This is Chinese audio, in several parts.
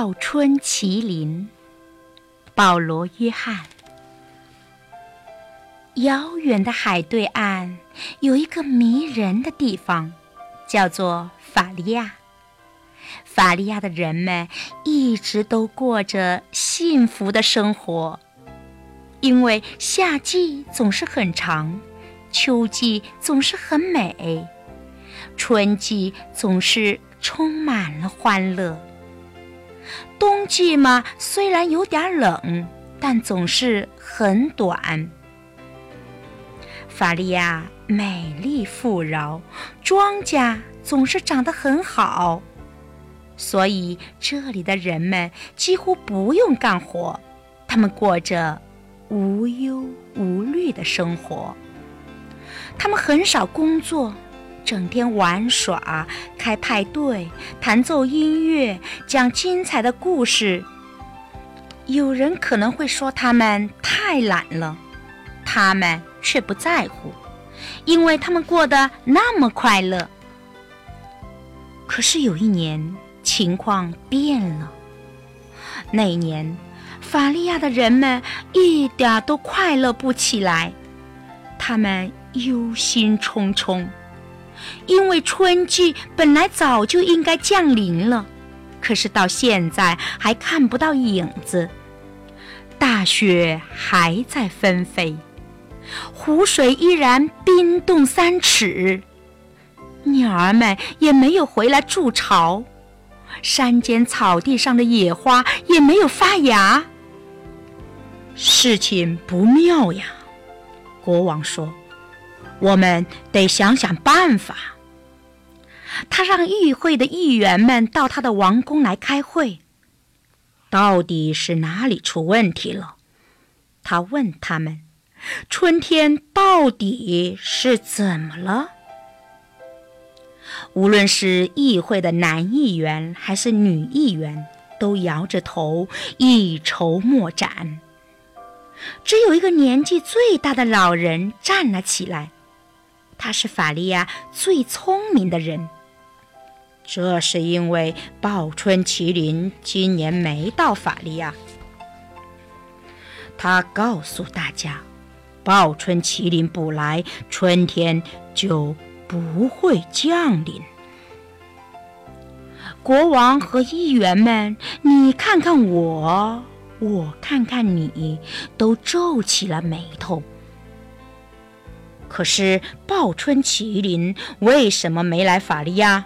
报春麒麟，保罗·约翰。遥远的海对岸有一个迷人的地方，叫做法利亚。法利亚的人们一直都过着幸福的生活，因为夏季总是很长，秋季总是很美，春季总是充满了欢乐。冬季嘛，虽然有点冷，但总是很短。法利亚美丽富饶，庄稼总是长得很好，所以这里的人们几乎不用干活，他们过着无忧无虑的生活。他们很少工作。整天玩耍、开派对、弹奏音乐、讲精彩的故事。有人可能会说他们太懒了，他们却不在乎，因为他们过得那么快乐。可是有一年，情况变了。那一年，法利亚的人们一点都快乐不起来，他们忧心忡忡。因为春季本来早就应该降临了，可是到现在还看不到影子。大雪还在纷飞，湖水依然冰冻三尺，鸟儿们也没有回来筑巢，山间草地上的野花也没有发芽。事情不妙呀！国王说。我们得想想办法。他让议会的议员们到他的王宫来开会。到底是哪里出问题了？他问他们：“春天到底是怎么了？”无论是议会的男议员还是女议员，都摇着头，一筹莫展。只有一个年纪最大的老人站了起来。他是法利亚最聪明的人。这是因为报春麒麟今年没到法利亚。他告诉大家，报春麒麟不来，春天就不会降临。国王和议员们，你看看我，我看看你，都皱起了眉头。可是，报春麒麟为什么没来法利亚？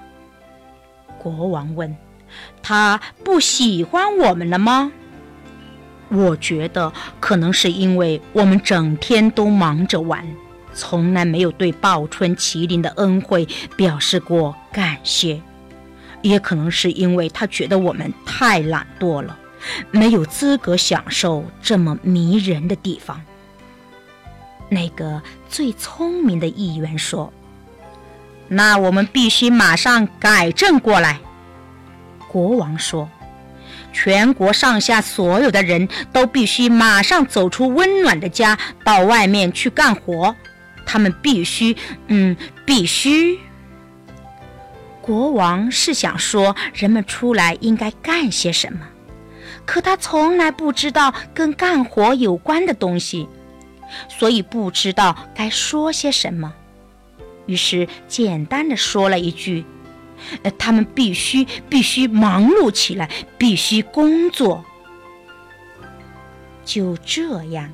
国王问。他不喜欢我们了吗？我觉得可能是因为我们整天都忙着玩，从来没有对报春麒麟的恩惠表示过感谢。也可能是因为他觉得我们太懒惰了，没有资格享受这么迷人的地方。那个最聪明的议员说：“那我们必须马上改正过来。”国王说：“全国上下所有的人都必须马上走出温暖的家，到外面去干活。他们必须，嗯，必须。”国王是想说人们出来应该干些什么，可他从来不知道跟干活有关的东西。所以不知道该说些什么，于是简单的说了一句：“呃，他们必须必须忙碌起来，必须工作。”就这样，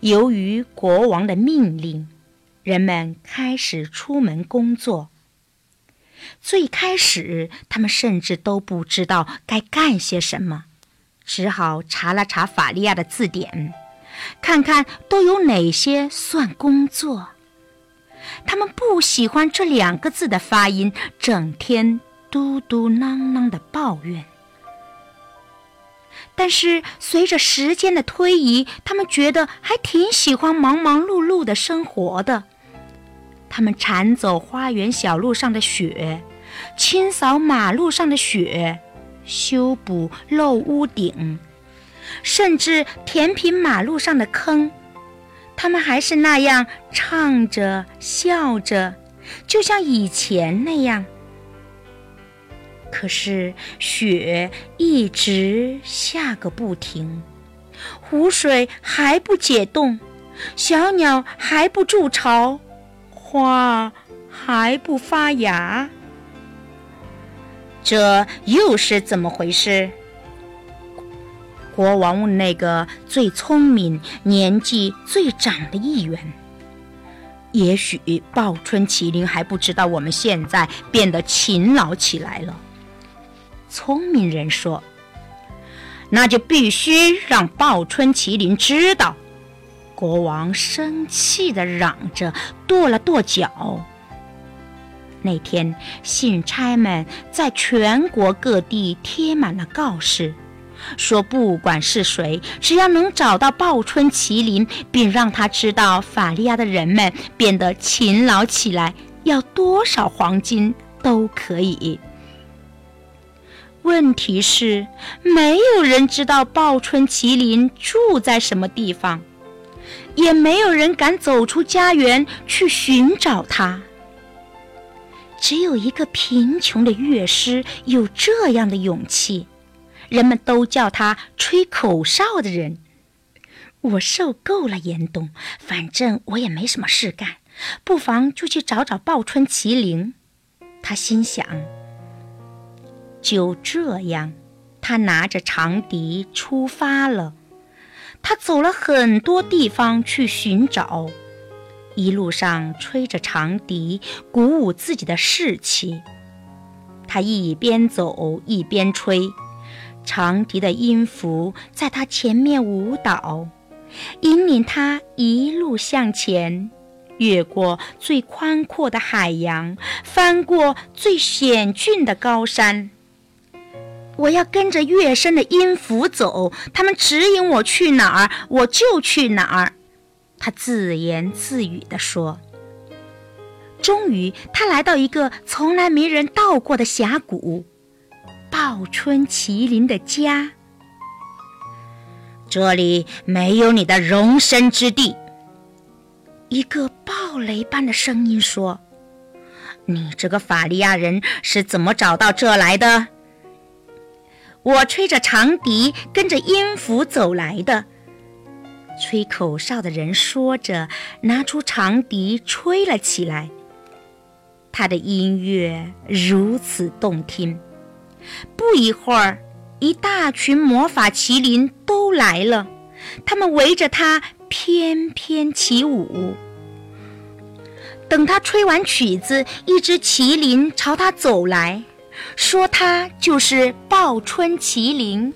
由于国王的命令，人们开始出门工作。最开始，他们甚至都不知道该干些什么，只好查了查法利亚的字典。看看都有哪些算工作？他们不喜欢这两个字的发音，整天嘟嘟囔囔的抱怨。但是随着时间的推移，他们觉得还挺喜欢忙忙碌碌的生活的。他们铲走花园小路上的雪，清扫马路上的雪，修补漏屋顶。甚至填平马路上的坑，他们还是那样唱着、笑着，就像以前那样。可是雪一直下个不停，湖水还不解冻，小鸟还不筑巢，花还不发芽。这又是怎么回事？国王问那个最聪明、年纪最长的议员。也许报春麒麟还不知道我们现在变得勤劳起来了。聪明人说：“那就必须让报春麒麟知道。”国王生气地嚷着，跺了跺脚。那天，信差们在全国各地贴满了告示。说，不管是谁，只要能找到报春麒麟，并让他知道法利亚的人们变得勤劳起来，要多少黄金都可以。问题是，没有人知道报春麒麟住在什么地方，也没有人敢走出家园去寻找他。只有一个贫穷的乐师有这样的勇气。人们都叫他吹口哨的人。我受够了严冬，反正我也没什么事干，不妨就去找找报春麒麟。他心想。就这样，他拿着长笛出发了。他走了很多地方去寻找，一路上吹着长笛，鼓舞自己的士气。他一边走一边吹。长笛的音符在他前面舞蹈，引领他一路向前，越过最宽阔的海洋，翻过最险峻的高山。我要跟着乐声的音符走，他们指引我去哪儿，我就去哪儿。他自言自语地说。终于，他来到一个从来没人到过的峡谷。报春麒麟的家，这里没有你的容身之地。一个暴雷般的声音说：“你这个法利亚人是怎么找到这来的？”我吹着长笛，跟着音符走来的。吹口哨的人说着，拿出长笛吹了起来。他的音乐如此动听。不一会儿，一大群魔法麒麟都来了，他们围着他翩翩起舞。等他吹完曲子，一只麒麟朝他走来，说：“他就是报春麒麟。”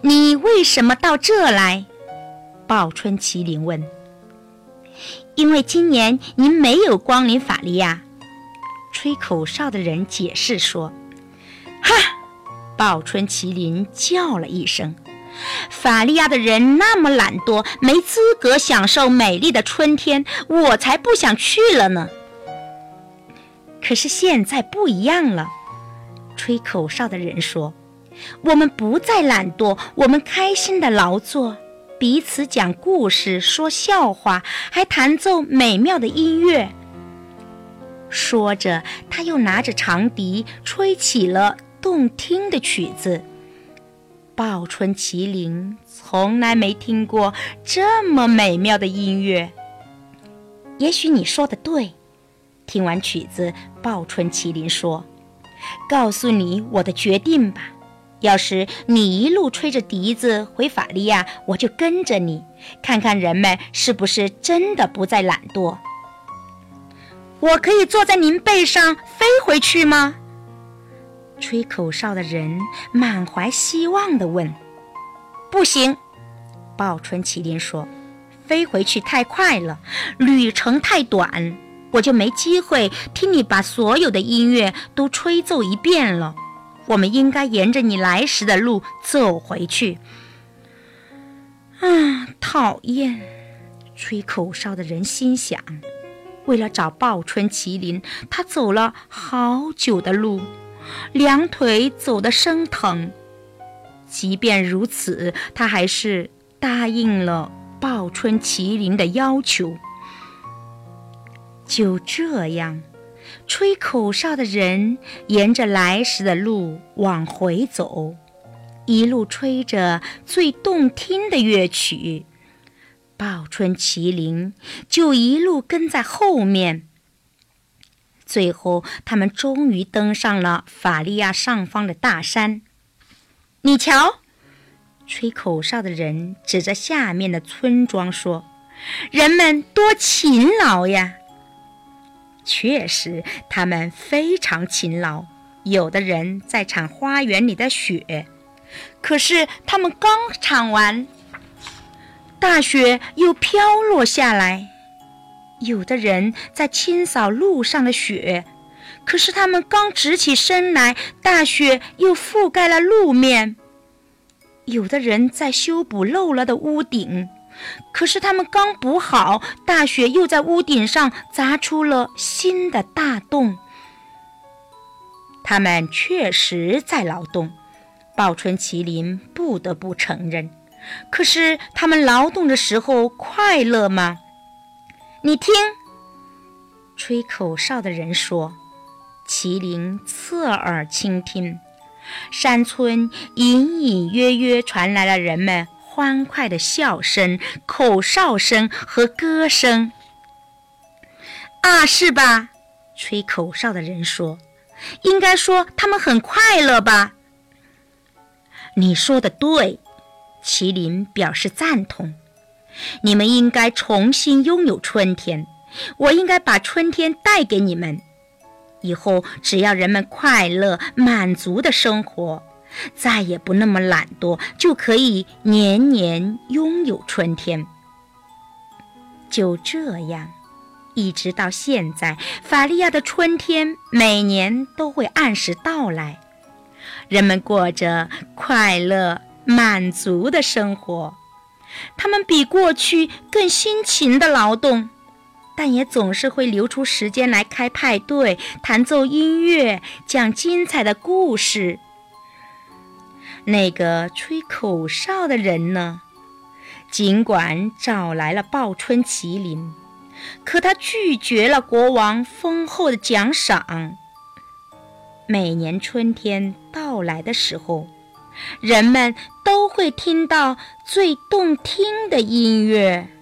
你为什么到这来？报春麒麟问。“因为今年您没有光临法利亚。”吹口哨的人解释说：“哈！”报春麒麟叫了一声，“法利亚的人那么懒惰，没资格享受美丽的春天，我才不想去了呢。”可是现在不一样了，吹口哨的人说：“我们不再懒惰，我们开心的劳作，彼此讲故事、说笑话，还弹奏美妙的音乐。”说着，他又拿着长笛吹起了动听的曲子。报春麒麟从来没听过这么美妙的音乐。也许你说的对。听完曲子，报春麒麟说：“告诉你我的决定吧。要是你一路吹着笛子回法利亚，我就跟着你，看看人们是不是真的不再懒惰。”我可以坐在您背上飞回去吗？吹口哨的人满怀希望地问。“不行。”报春麒麟说，“飞回去太快了，旅程太短，我就没机会听你把所有的音乐都吹奏一遍了。我们应该沿着你来时的路走回去。”啊，讨厌！吹口哨的人心想。为了找报春麒麟，他走了好久的路，两腿走得生疼。即便如此，他还是答应了报春麒麟的要求。就这样，吹口哨的人沿着来时的路往回走，一路吹着最动听的乐曲。报春麒麟就一路跟在后面。最后，他们终于登上了法利亚上方的大山。你瞧，吹口哨的人指着下面的村庄说：“人们多勤劳呀！”确实，他们非常勤劳。有的人在铲花园里的雪，可是他们刚铲完，大雪又飘落下来；有的人在清扫路上的雪，可是他们刚直起身来，大雪又覆盖了路面；有的人在修补漏了的屋顶。可是他们刚补好，大雪又在屋顶上砸出了新的大洞。他们确实在劳动，报春麒麟不得不承认。可是他们劳动的时候快乐吗？你听，吹口哨的人说。麒麟侧耳倾听，山村隐隐约约传来了人们。欢快的笑声、口哨声和歌声。啊，是吧？吹口哨的人说：“应该说他们很快乐吧？”你说的对，麒麟表示赞同。你们应该重新拥有春天，我应该把春天带给你们。以后只要人们快乐、满足的生活。再也不那么懒惰，就可以年年拥有春天。就这样，一直到现在，法利亚的春天每年都会按时到来，人们过着快乐、满足的生活。他们比过去更辛勤的劳动，但也总是会留出时间来开派对、弹奏音乐、讲精彩的故事。那个吹口哨的人呢？尽管找来了报春麒麟，可他拒绝了国王丰厚的奖赏。每年春天到来的时候，人们都会听到最动听的音乐。